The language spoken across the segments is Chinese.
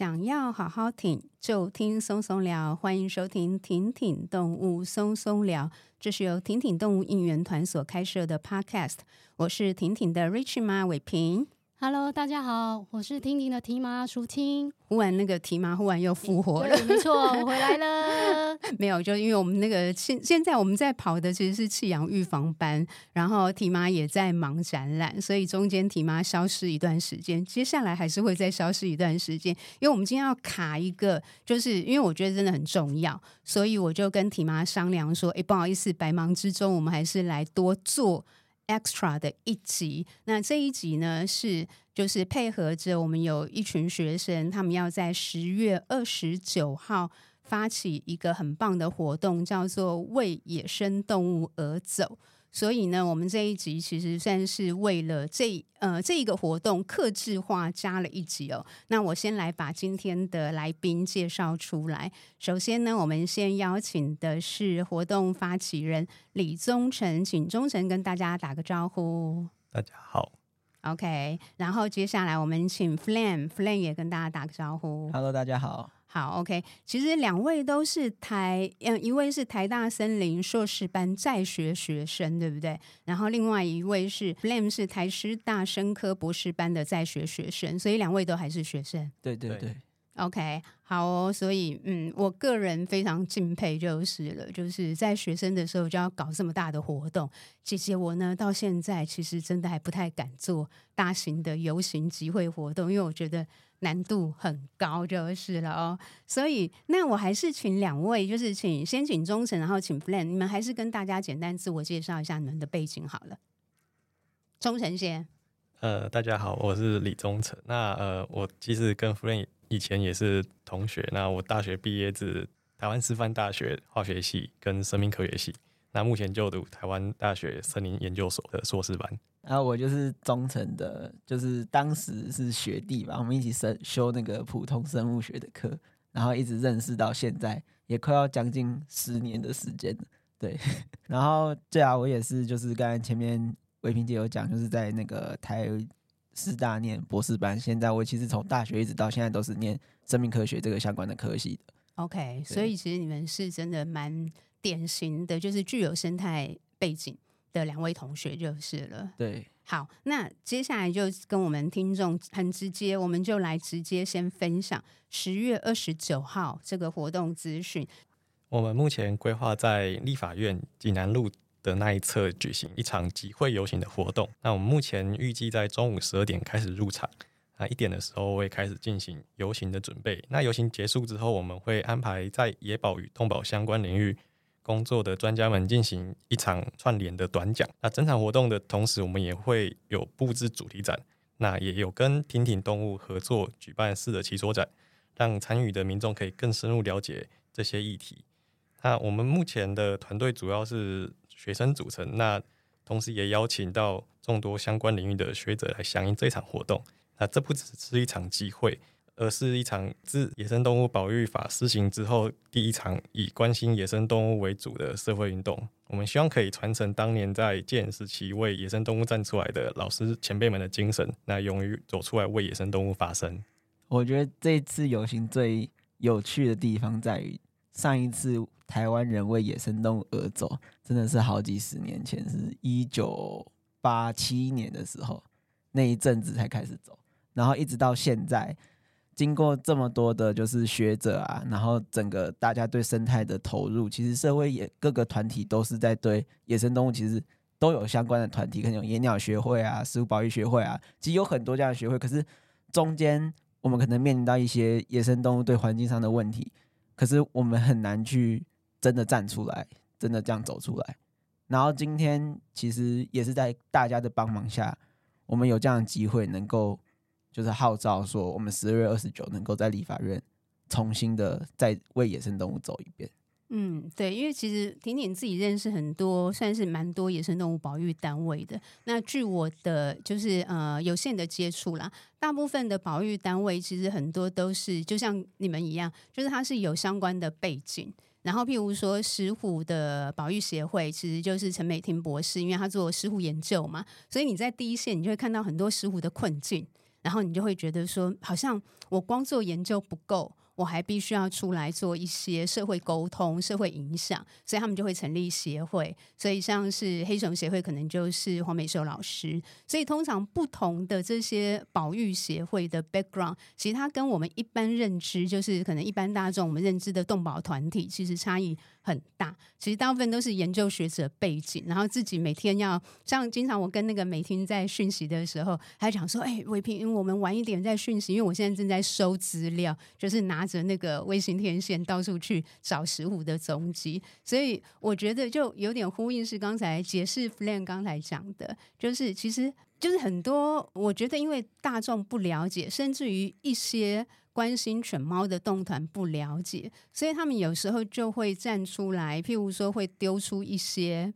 想要好好挺，就听松松聊。欢迎收听《挺挺动物松松聊》，这是由挺挺动物应援团所开设的 Podcast。我是挺挺的 Rich 妈伟平。Hello，大家好，我是婷婷的提妈淑清。忽然那个提妈忽然又复活了，没错，我回来了。没有，就因为我们那个现现在我们在跑的其实是气养预防班，然后提妈也在忙展览，所以中间提妈消失一段时间，接下来还是会再消失一段时间。因为我们今天要卡一个，就是因为我觉得真的很重要，所以我就跟提妈商量说，哎，不好意思，百忙之中我们还是来多做。Extra 的一集，那这一集呢是就是配合着我们有一群学生，他们要在十月二十九号发起一个很棒的活动，叫做为野生动物而走。所以呢，我们这一集其实算是为了这呃这一个活动克制化加了一集哦。那我先来把今天的来宾介绍出来。首先呢，我们先邀请的是活动发起人李宗成，请宗成跟大家打个招呼。大家好。OK，然后接下来我们请 Flame，Flame 也跟大家打个招呼。Hello，大家好。好，OK。其实两位都是台，嗯，一位是台大森林硕士班在学学生，对不对？然后另外一位是 Flame，是台师大生科博士班的在学学生，所以两位都还是学生。对对对。OK，好哦。所以，嗯，我个人非常敬佩就是了，就是在学生的时候就要搞这么大的活动。姐姐我呢，到现在其实真的还不太敢做大型的游行集会活动，因为我觉得。难度很高就是了哦，所以那我还是请两位，就是请先请忠诚，然后请 Flame，你们还是跟大家简单自我介绍一下你们的背景好了。忠诚先，呃，大家好，我是李忠诚。那呃，我其实跟 Flame 以前也是同学。那我大学毕业自台湾师范大学化学系跟生命科学系。那目前就读台湾大学森林研究所的硕士班。然后我就是中成的，就是当时是学弟吧，我们一起生修那个普通生物学的课，然后一直认识到现在，也快要将近十年的时间了。对，然后对啊，我也是，就是刚才前面伟平姐有讲，就是在那个台师大念博士班，现在我其实从大学一直到现在都是念生命科学这个相关的科系的。OK，所以其实你们是真的蛮。典型的就是具有生态背景的两位同学就是了。对，好，那接下来就跟我们听众很直接，我们就来直接先分享十月二十九号这个活动资讯。我们目前规划在立法院济南路的那一侧举行一场集会游行的活动。那我们目前预计在中午十二点开始入场，那一点的时候会开始进行游行的准备。那游行结束之后，我们会安排在野保与动保相关领域。工作的专家们进行一场串联的短讲。那整场活动的同时，我们也会有布置主题展，那也有跟婷婷动物合作举办四的其所展，让参与的民众可以更深入了解这些议题。那我们目前的团队主要是学生组成，那同时也邀请到众多相关领域的学者来响应这场活动。那这不只是一场集会。而是一场自《野生动物保育法》施行之后第一场以关心野生动物为主的社会运动。我们希望可以传承当年在建时期为野生动物站出来的老师前辈们的精神，那勇于走出来为野生动物发声。我觉得这次游行最有趣的地方在于，上一次台湾人为野生动物而走，真的是好几十年前，是一九八七年的时候，那一阵子才开始走，然后一直到现在。经过这么多的，就是学者啊，然后整个大家对生态的投入，其实社会也各个团体都是在对野生动物，其实都有相关的团体，可能有野鸟学会啊、食物保育学会啊，其实有很多这样的学会。可是中间我们可能面临到一些野生动物对环境上的问题，可是我们很难去真的站出来，真的这样走出来。然后今天其实也是在大家的帮忙下，我们有这样的机会能够。就是号召说，我们十二月二十九能够在立法院重新的再为野生动物走一遍。嗯，对，因为其实婷婷自己认识很多，算是蛮多野生动物保育单位的。那据我的就是呃有限的接触啦，大部分的保育单位其实很多都是就像你们一样，就是它是有相关的背景。然后譬如说石虎的保育协会，其实就是陈美婷博士，因为他做石虎研究嘛，所以你在第一线你就会看到很多石虎的困境。然后你就会觉得说，好像我光做研究不够。我还必须要出来做一些社会沟通、社会影响，所以他们就会成立协会。所以像是黑熊协会，可能就是黄美秀老师。所以通常不同的这些保育协会的 background，其实它跟我们一般认知，就是可能一般大众我们认知的动保团体，其实差异很大。其实大部分都是研究学者背景，然后自己每天要像经常我跟那个美婷在讯息的时候，还讲说：“哎，伟平，我们晚一点再讯息，因为我现在正在收资料，就是拿。”着那个卫星天线到处去找石虎的踪迹，所以我觉得就有点呼应是刚才解释 Flame 刚才讲的，就是其实就是很多我觉得因为大众不了解，甚至于一些关心犬猫的动团不了解，所以他们有时候就会站出来，譬如说会丢出一些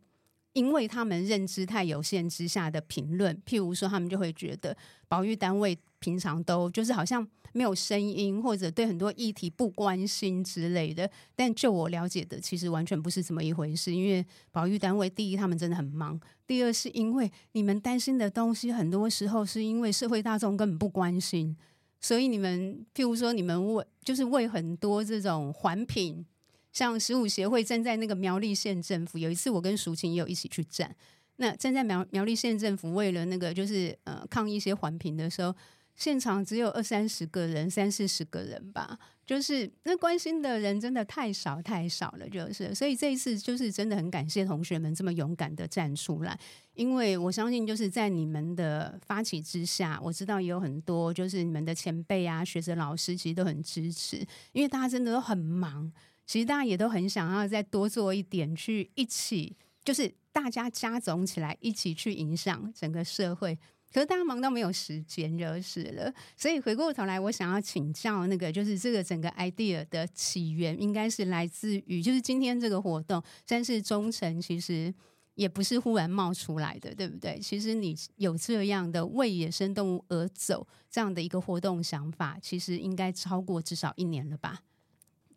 因为他们认知太有限之下的评论，譬如说他们就会觉得保育单位平常都就是好像。没有声音，或者对很多议题不关心之类的。但就我了解的，其实完全不是这么一回事。因为保育单位，第一，他们真的很忙；第二，是因为你们担心的东西，很多时候是因为社会大众根本不关心。所以你们，譬如说，你们为就是为很多这种环评，像十五协会站在那个苗栗县政府，有一次我跟淑琴也有一起去站。那站在苗苗栗县政府，为了那个就是呃抗议一些环评的时候。现场只有二三十个人，三四十个人吧，就是那关心的人真的太少太少了，就是。所以这一次就是真的很感谢同学们这么勇敢的站出来，因为我相信就是在你们的发起之下，我知道也有很多就是你们的前辈啊、学者、老师其实都很支持，因为大家真的都很忙，其实大家也都很想要再多做一点，去一起就是大家加总起来，一起去影响整个社会。可是大家忙到没有时间就是了，所以回过头来，我想要请教那个，就是这个整个 idea 的起源，应该是来自于，就是今天这个活动，但是忠诚其实也不是忽然冒出来的，对不对？其实你有这样的为野生动物而走这样的一个活动想法，其实应该超过至少一年了吧？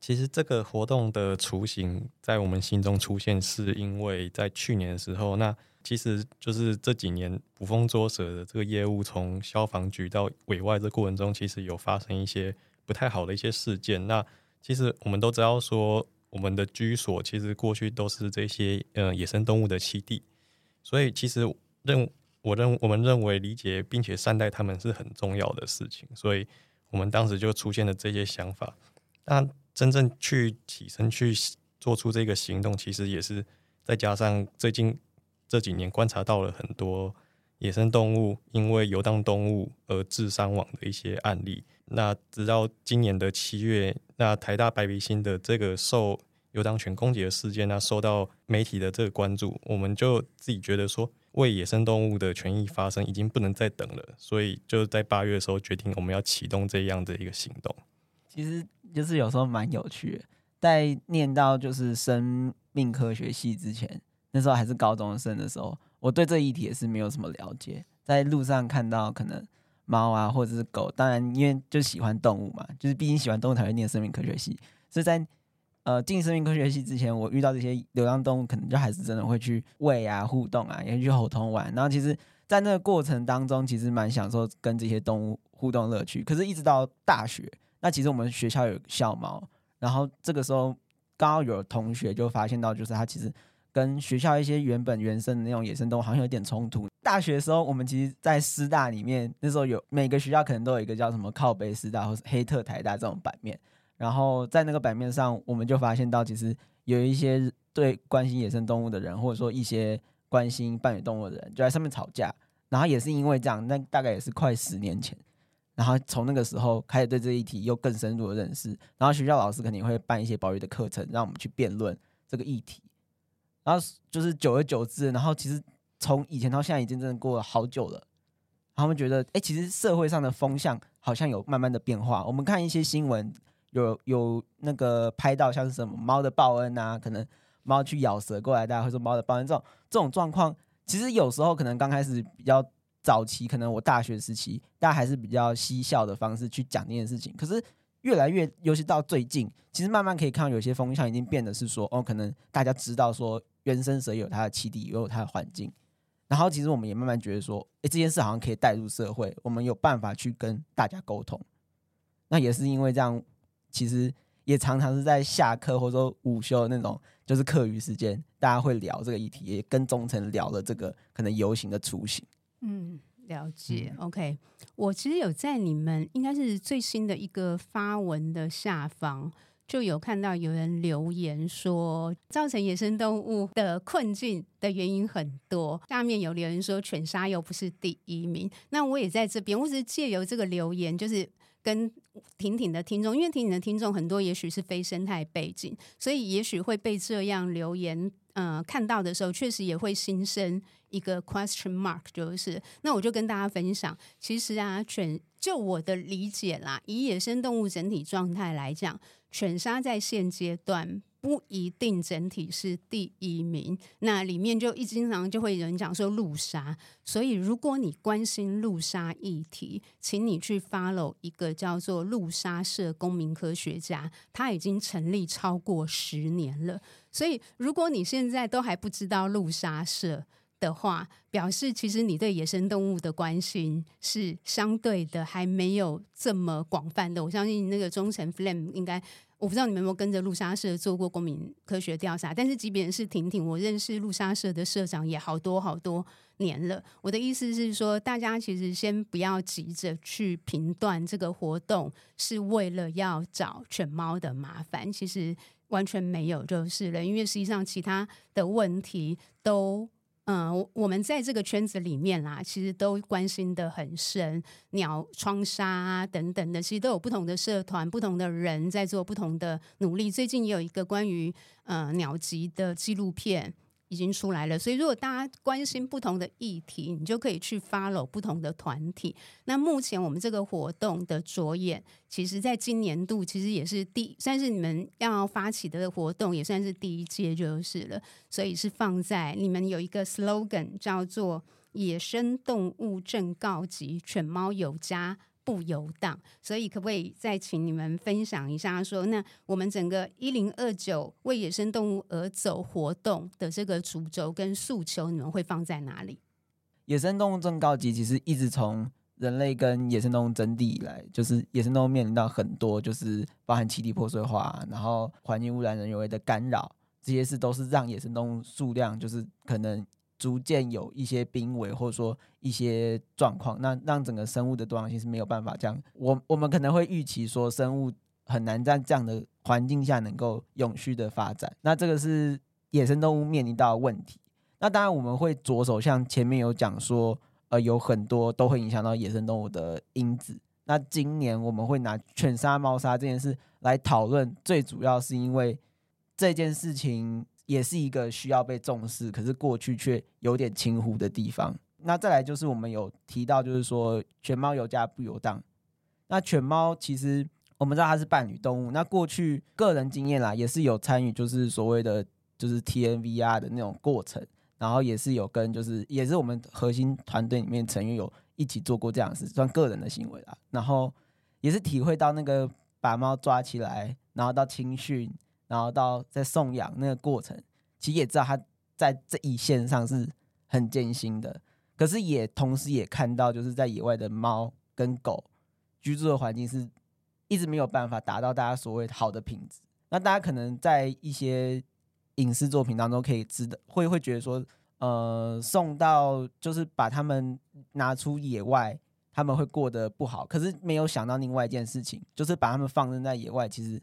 其实这个活动的雏形在我们心中出现，是因为在去年的时候，那。其实就是这几年捕风捉蛇的这个业务，从消防局到委外这过程中，其实有发生一些不太好的一些事件。那其实我们都知道说，我们的居所其实过去都是这些呃野生动物的栖地，所以其实认我认我们认为理解并且善待他们是很重要的事情，所以我们当时就出现了这些想法。那真正去起身去做出这个行动，其实也是再加上最近。这几年观察到了很多野生动物因为游荡动物而致伤亡的一些案例。那直到今年的七月，那台大白鼻星的这个受游荡犬攻击的事件，那受到媒体的这个关注，我们就自己觉得说，为野生动物的权益发声已经不能再等了，所以就在八月的时候决定我们要启动这样的一个行动。其实就是有时候蛮有趣的，在念到就是生命科学系之前。那时候还是高中生的时候，我对这议题也是没有什么了解。在路上看到可能猫啊，或者是狗，当然因为就喜欢动物嘛，就是毕竟喜欢动物才会念生命科学系。所以在呃进生命科学系之前，我遇到这些流浪动物，可能就还是真的会去喂啊、互动啊，也去猴硐玩。然后其实，在那个过程当中，其实蛮享受跟这些动物互动乐趣。可是，一直到大学，那其实我们学校有校猫，然后这个时候刚好有同学就发现到，就是他其实。跟学校一些原本原生的那种野生动物好像有点冲突。大学时候，我们其实，在师大里面，那时候有每个学校可能都有一个叫什么靠北师大或是黑特台大这种版面。然后在那个版面上，我们就发现到，其实有一些对关心野生动物的人，或者说一些关心伴侣动物的人，就在上面吵架。然后也是因为这样，那大概也是快十年前。然后从那个时候开始对这一题又更深入的认识。然后学校老师肯定会办一些保育的课程，让我们去辩论这个议题。然后就是久而久之，然后其实从以前到现在已经真的过了好久了。然后他们觉得，哎，其实社会上的风向好像有慢慢的变化。我们看一些新闻，有有那个拍到像是什么猫的报恩啊，可能猫去咬蛇过来，大家会说猫的报恩这种这种状况。其实有时候可能刚开始比较早期，可能我大学时期，大家还是比较嬉笑的方式去讲这件事情。可是越来越，尤其到最近，其实慢慢可以看到有些风向已经变得是说，哦，可能大家知道说。原生蛇有它的栖地，也有它的环境，然后其实我们也慢慢觉得说，哎，这件事好像可以带入社会，我们有办法去跟大家沟通。那也是因为这样，其实也常常是在下课或者说午休的那种，就是课余时间，大家会聊这个议题，也跟中层聊了这个可能游行的雏形。嗯，了解。嗯、OK，我其实有在你们应该是最新的一个发文的下方。就有看到有人留言说，造成野生动物的困境的原因很多。下面有留言说，犬杀又不是第一名。那我也在这边，我只是借由这个留言，就是跟婷婷的听众，因为婷婷的听众很多，也许是非生态背景，所以也许会被这样留言，呃，看到的时候，确实也会心生一个 question mark，就是。那我就跟大家分享，其实啊，犬就我的理解啦，以野生动物整体状态来讲。犬杀在现阶段不一定整体是第一名，那里面就一经常就会有人讲说路杀，所以如果你关心路杀议题，请你去 follow 一个叫做路杀社公民科学家，他已经成立超过十年了，所以如果你现在都还不知道路杀社的话，表示其实你对野生动物的关心是相对的还没有这么广泛的。我相信那个忠诚 Flame 应该，我不知道你们有没有跟着路莎社做过公民科学调查，但是即便是婷婷，我认识路莎社的社长也好多好多年了。我的意思是说，大家其实先不要急着去评断这个活动是为了要找犬猫的麻烦，其实完全没有就是了，因为实际上其他的问题都。嗯，我我们在这个圈子里面啦，其实都关心的很深，鸟窗纱啊等等的，其实都有不同的社团、不同的人在做不同的努力。最近也有一个关于呃鸟集的纪录片。已经出来了，所以如果大家关心不同的议题，你就可以去 follow 不同的团体。那目前我们这个活动的着眼，其实在今年度其实也是第，算是你们要发起的活动，也算是第一届就是了。所以是放在你们有一个 slogan 叫做“野生动物正告急，犬猫有家”。不游荡，所以可不可以再请你们分享一下说，说那我们整个一零二九为野生动物而走活动的这个主轴跟诉求，你们会放在哪里？野生动物正告级，其实一直从人类跟野生动物争地以来，就是野生动物面临到很多，就是包含栖地破碎化，然后环境污染、人为的干扰，这些事都是让野生动物数量就是可能。逐渐有一些濒危，或者说一些状况，那让整个生物的多样性是没有办法这样。我我们可能会预期说，生物很难在这样的环境下能够永续的发展。那这个是野生动物面临到的问题。那当然我们会着手像前面有讲说，呃，有很多都会影响到野生动物的因子。那今年我们会拿犬杀、猫杀这件事来讨论，最主要是因为这件事情。也是一个需要被重视，可是过去却有点轻忽的地方。那再来就是我们有提到，就是说犬猫有家不游荡。那犬猫其实我们知道它是伴侣动物。那过去个人经验啦，也是有参与，就是所谓的就是 TNVR 的那种过程，然后也是有跟就是也是我们核心团队里面成员有一起做过这样的事，算个人的行为啦。然后也是体会到那个把猫抓起来，然后到青训。然后到在送养那个过程，其实也知道他在这一线上是很艰辛的，可是也同时也看到，就是在野外的猫跟狗居住的环境是一直没有办法达到大家所谓好的品质。那大家可能在一些影视作品当中可以知道，会会觉得说，呃，送到就是把他们拿出野外，他们会过得不好。可是没有想到另外一件事情，就是把他们放任在野外，其实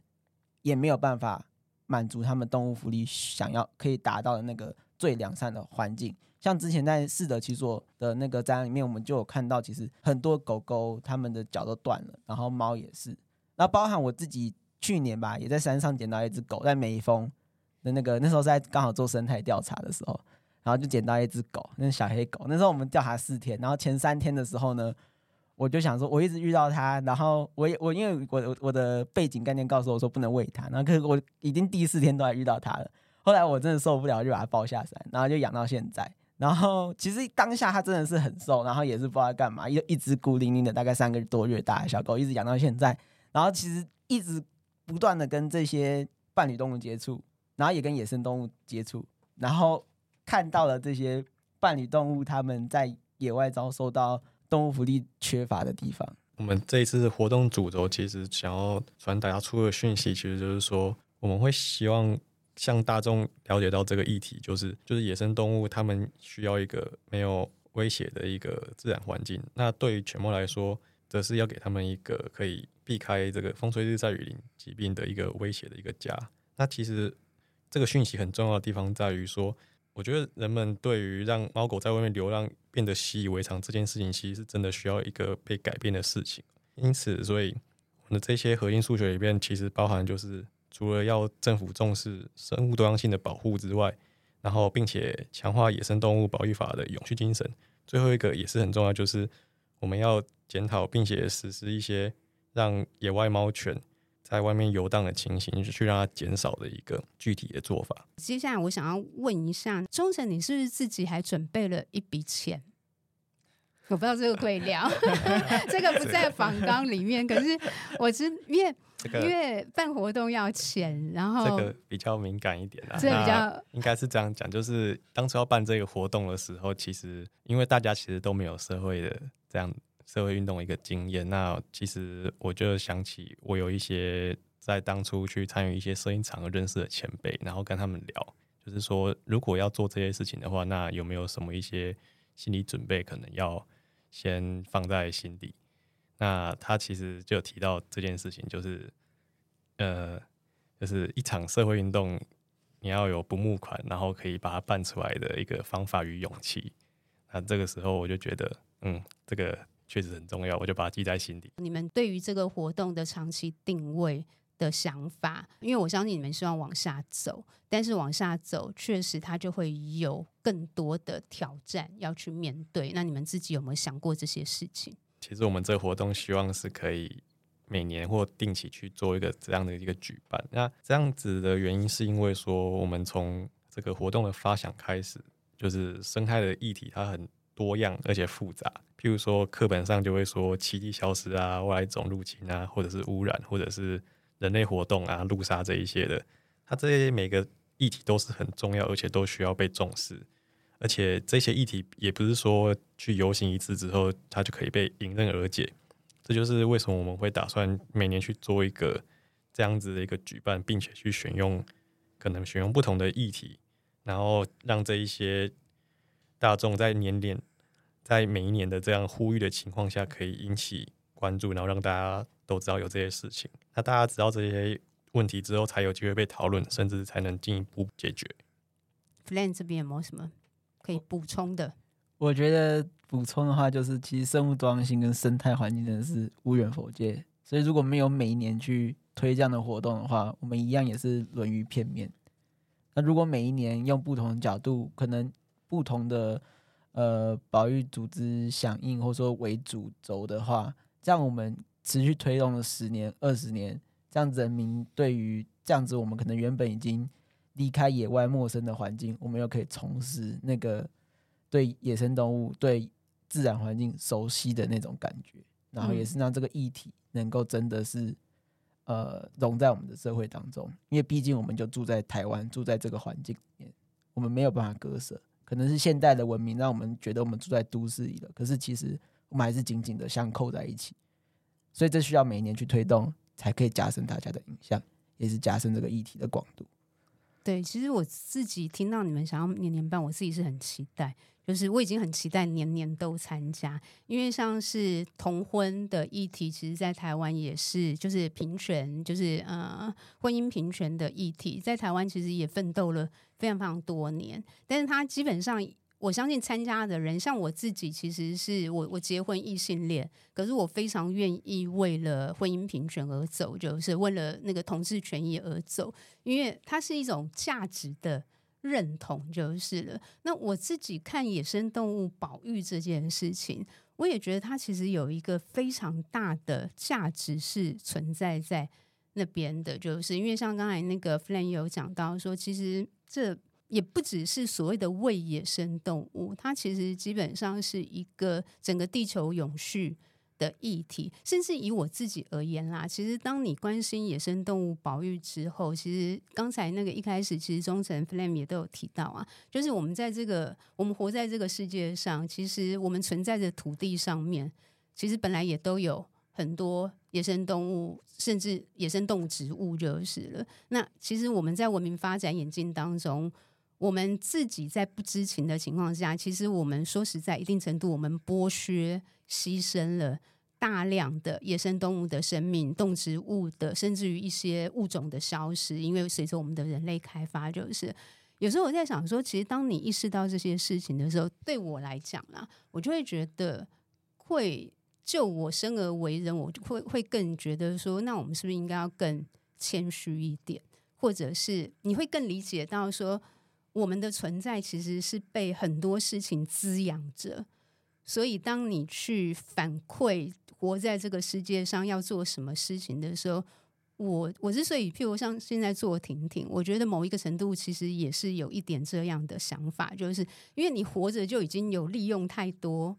也没有办法。满足他们动物福利想要可以达到的那个最良善的环境，像之前在适得其所的那个展览里面，我们就有看到，其实很多狗狗它们的脚都断了，然后猫也是。那包含我自己去年吧，也在山上捡到一只狗，在梅峰的那个那时候在刚好做生态调查的时候，然后就捡到一只狗，那小黑狗。那时候我们调查四天，然后前三天的时候呢。我就想说，我一直遇到它，然后我我因为我我的背景概念告诉我说不能喂它，然后可是我已经第四天都还遇到它了。后来我真的受不了，就把它抱下山，然后就养到现在。然后其实当下它真的是很瘦，然后也是不知道干嘛，一一只孤零零的大概三个多月大的小狗，一直养到现在。然后其实一直不断的跟这些伴侣动物接触，然后也跟野生动物接触，然后看到了这些。伴侣动物他们在野外遭受到动物福利缺乏的地方。我们这一次活动主轴其实想要传达出的讯息，其实就是说，我们会希望向大众了解到这个议题，就是就是野生动物它们需要一个没有威胁的一个自然环境。那对于犬猫来说，则是要给他们一个可以避开这个风吹日晒雨淋疾病的一个威胁的一个家。那其实这个讯息很重要的地方在于说，我觉得人们对于让猫狗在外面流浪变得习以为常这件事情，其实是真的需要一个被改变的事情。因此，所以我们的这些核心诉求里面，其实包含就是除了要政府重视生物多样性的保护之外，然后并且强化野生动物保育法的永续精神。最后一个也是很重要，就是我们要检讨并且实施一些让野外猫犬在外面游荡的情形，去让它减少的一个具体的做法。接下来我想要问一下忠诚，你是不是自己还准备了一笔钱？我不知道这个可以聊，这个不在访纲里面。可是我知，因为、这个、因为办活动要钱，然后这个比较敏感一点啊。这比较应该是这样讲，就是当初要办这个活动的时候，其实因为大家其实都没有社会的这样社会运动的一个经验，那其实我就想起我有一些在当初去参与一些摄影场合认识的前辈，然后跟他们聊，就是说如果要做这些事情的话，那有没有什么一些心理准备，可能要。先放在心底。那他其实就提到这件事情，就是呃，就是一场社会运动，你要有不募款，然后可以把它办出来的一个方法与勇气。那这个时候我就觉得，嗯，这个确实很重要，我就把它记在心底。你们对于这个活动的长期定位的想法，因为我相信你们希望往下走，但是往下走确实它就会有更多的挑战要去面对。那你们自己有没有想过这些事情？其实我们这个活动希望是可以每年或定期去做一个这样的一个举办。那这样子的原因是因为说，我们从这个活动的发想开始，就是生态的议题它很多样而且复杂。譬如说课本上就会说奇迹消失啊、外来种入侵啊，或者是污染，或者是人类活动啊、路杀这一些的，它这些每个议题都是很重要，而且都需要被重视。而且这些议题也不是说去游行一次之后，它就可以被迎刃而解。这就是为什么我们会打算每年去做一个这样子的一个举办，并且去选用可能选用不同的议题，然后让这一些大众在年年在每一年的这样呼吁的情况下，可以引起关注，然后让大家。都知道有这些事情，那大家知道这些问题之后，才有机会被讨论，甚至才能进一步解决。Flame 这边有没有什么可以补充的？我觉得补充的话，就是其实生物多样性跟生态环境真的是无远弗届，所以如果没有每一年去推这样的活动的话，我们一样也是沦于片面。那如果每一年用不同的角度，可能不同的呃保育组织响应或者说为主轴的话，这样我们。持续推动了十年、二十年，这样子人民对于这样子，我们可能原本已经离开野外陌生的环境，我们又可以重拾那个对野生动物、对自然环境熟悉的那种感觉，然后也是让这个议题能够真的是呃融在我们的社会当中，因为毕竟我们就住在台湾，住在这个环境里面，我们没有办法割舍。可能是现代的文明让我们觉得我们住在都市里了，可是其实我们还是紧紧的相扣在一起。所以这需要每年去推动，才可以加深大家的印象，也是加深这个议题的广度。对，其实我自己听到你们想要年年办，我自己是很期待，就是我已经很期待年年都参加，因为像是同婚的议题，其实在台湾也是，就是平权，就是呃婚姻平权的议题，在台湾其实也奋斗了非常非常多年，但是它基本上。我相信参加的人，像我自己，其实是我我结婚异性恋，可是我非常愿意为了婚姻平权而走，就是为了那个同志权益而走，因为它是一种价值的认同就是了。那我自己看野生动物保育这件事情，我也觉得它其实有一个非常大的价值是存在在那边的，就是因为像刚才那个 f l a n 有讲到说，其实这。也不只是所谓的为野生动物，它其实基本上是一个整个地球永续的议题，甚至以我自己而言啦，其实当你关心野生动物保育之后，其实刚才那个一开始，其实忠诚 Flame 也都有提到啊，就是我们在这个我们活在这个世界上，其实我们存在的土地上面，其实本来也都有很多野生动物，甚至野生动植物就是了。那其实我们在文明发展演进当中。我们自己在不知情的情况下，其实我们说实在，一定程度我们剥削、牺牲了大量的野生动物的生命、动植物的，甚至于一些物种的消失。因为随着我们的人类开发，就是有时候我在想说，其实当你意识到这些事情的时候，对我来讲啦，我就会觉得会就我生而为人，我就会会更觉得说，那我们是不是应该要更谦虚一点，或者是你会更理解到说。我们的存在其实是被很多事情滋养着，所以当你去反馈活在这个世界上要做什么事情的时候，我我之所以譬如像现在做婷婷，我觉得某一个程度其实也是有一点这样的想法，就是因为你活着就已经有利用太多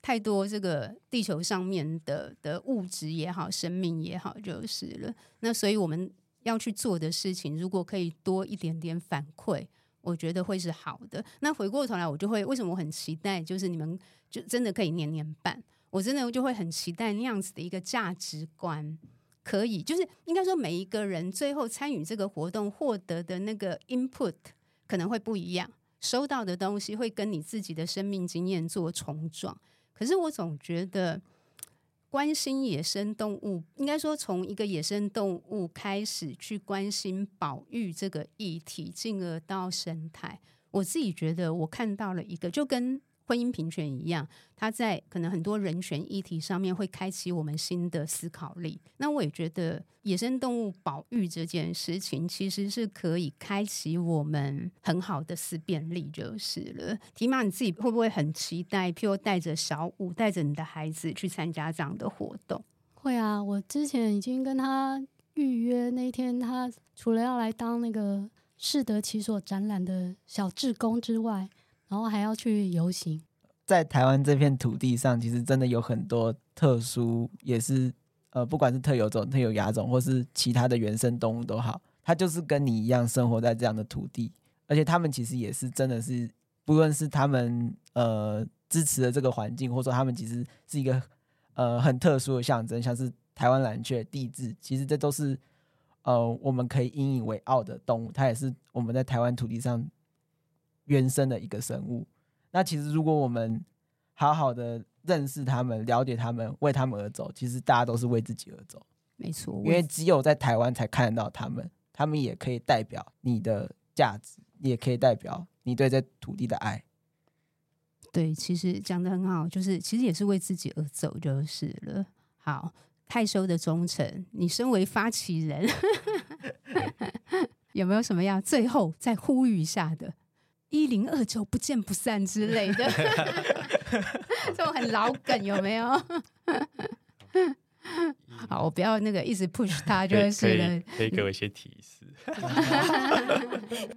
太多这个地球上面的的物质也好，生命也好，就是了。那所以我们要去做的事情，如果可以多一点点反馈。我觉得会是好的。那回过头来，我就会为什么我很期待，就是你们就真的可以年年办。我真的就会很期待那样子的一个价值观，可以就是应该说每一个人最后参与这个活动获得的那个 input 可能会不一样，收到的东西会跟你自己的生命经验做冲撞。可是我总觉得。关心野生动物，应该说从一个野生动物开始去关心保育这个议题，进而到生态。我自己觉得，我看到了一个，就跟。婚姻平权一样，它在可能很多人权议题上面会开启我们新的思考力。那我也觉得野生动物保育这件事情，其实是可以开启我们很好的思辨力，就是了。提玛，你自己会不会很期待，譬如带着小五，带着你的孩子去参加这样的活动？会啊，我之前已经跟他预约那天，他除了要来当那个适得其所展览的小志工之外。然后还要去游行，在台湾这片土地上，其实真的有很多特殊，也是呃，不管是特有种、特有亚种，或是其他的原生动物都好，它就是跟你一样生活在这样的土地，而且他们其实也是真的是，不论是他们呃支持的这个环境，或者说他们其实是一个呃很特殊的象征，像是台湾蓝雀、帝雉，其实这都是呃我们可以引以为傲的动物，它也是我们在台湾土地上。原生的一个生物，那其实如果我们好好的认识他们、了解他们、为他们而走，其实大家都是为自己而走。没错，因为只有在台湾才看得到他们，他们也可以代表你的价值，也可以代表你对这土地的爱。对，其实讲的很好，就是其实也是为自己而走就是了。好，害羞的忠诚，你身为发起人，有没有什么要最后再呼吁一下的？一零二九不见不散之类的，这种很老梗有没有？好，我不要那个一直 push 他，就是了。可以给我一些提示。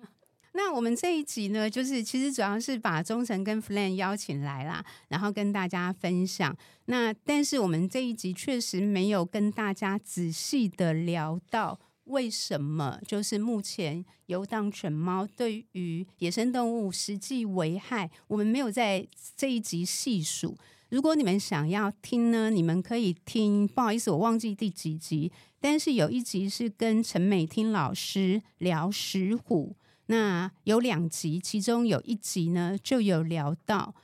那我们这一集呢，就是其实主要是把忠诚跟 Flame 邀请来啦，然后跟大家分享。那但是我们这一集确实没有跟大家仔细的聊到。为什么就是目前游荡犬猫对于野生动物实际危害，我们没有在这一集细数。如果你们想要听呢，你们可以听。不好意思，我忘记第几集，但是有一集是跟陈美听老师聊石虎，那有两集，其中有一集呢就有聊到。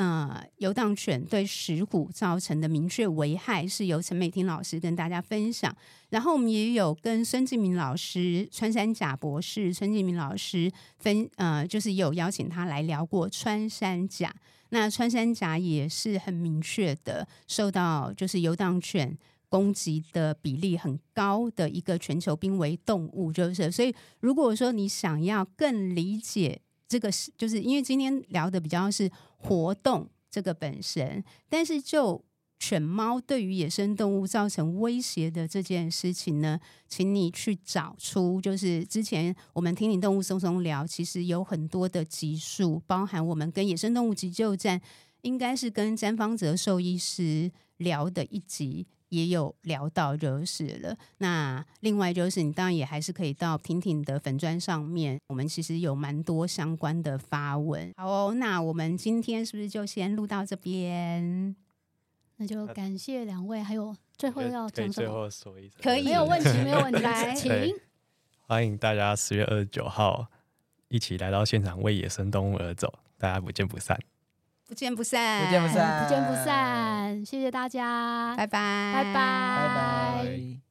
呃，游荡犬对石虎造成的明确危害是由陈美婷老师跟大家分享。然后我们也有跟孙志明老师、穿山甲博士孙志明老师分，呃，就是有邀请他来聊过穿山甲。那穿山甲也是很明确的受到就是游荡犬攻击的比例很高的一个全球濒危动物，就是所以如果说你想要更理解。这个是就是因为今天聊的比较是活动这个本身，但是就犬猫对于野生动物造成威胁的这件事情呢，请你去找出，就是之前我们听你动物松松聊，其实有很多的集数，包含我们跟野生动物急救站应该是跟詹方哲兽医师聊的一集。也有聊到就是了。那另外就是，你当然也还是可以到婷婷的粉砖上面，我们其实有蛮多相关的发文。好哦，那我们今天是不是就先录到这边？那就感谢两位，还有最后要讲什么？最后说一声，可以，没有问题，没有问题，来，请欢迎大家十月二十九号一起来到现场为野生动物而走，大家不见不散。不见不散，不见不散，不见不散，谢谢大家，拜拜，拜拜，拜拜。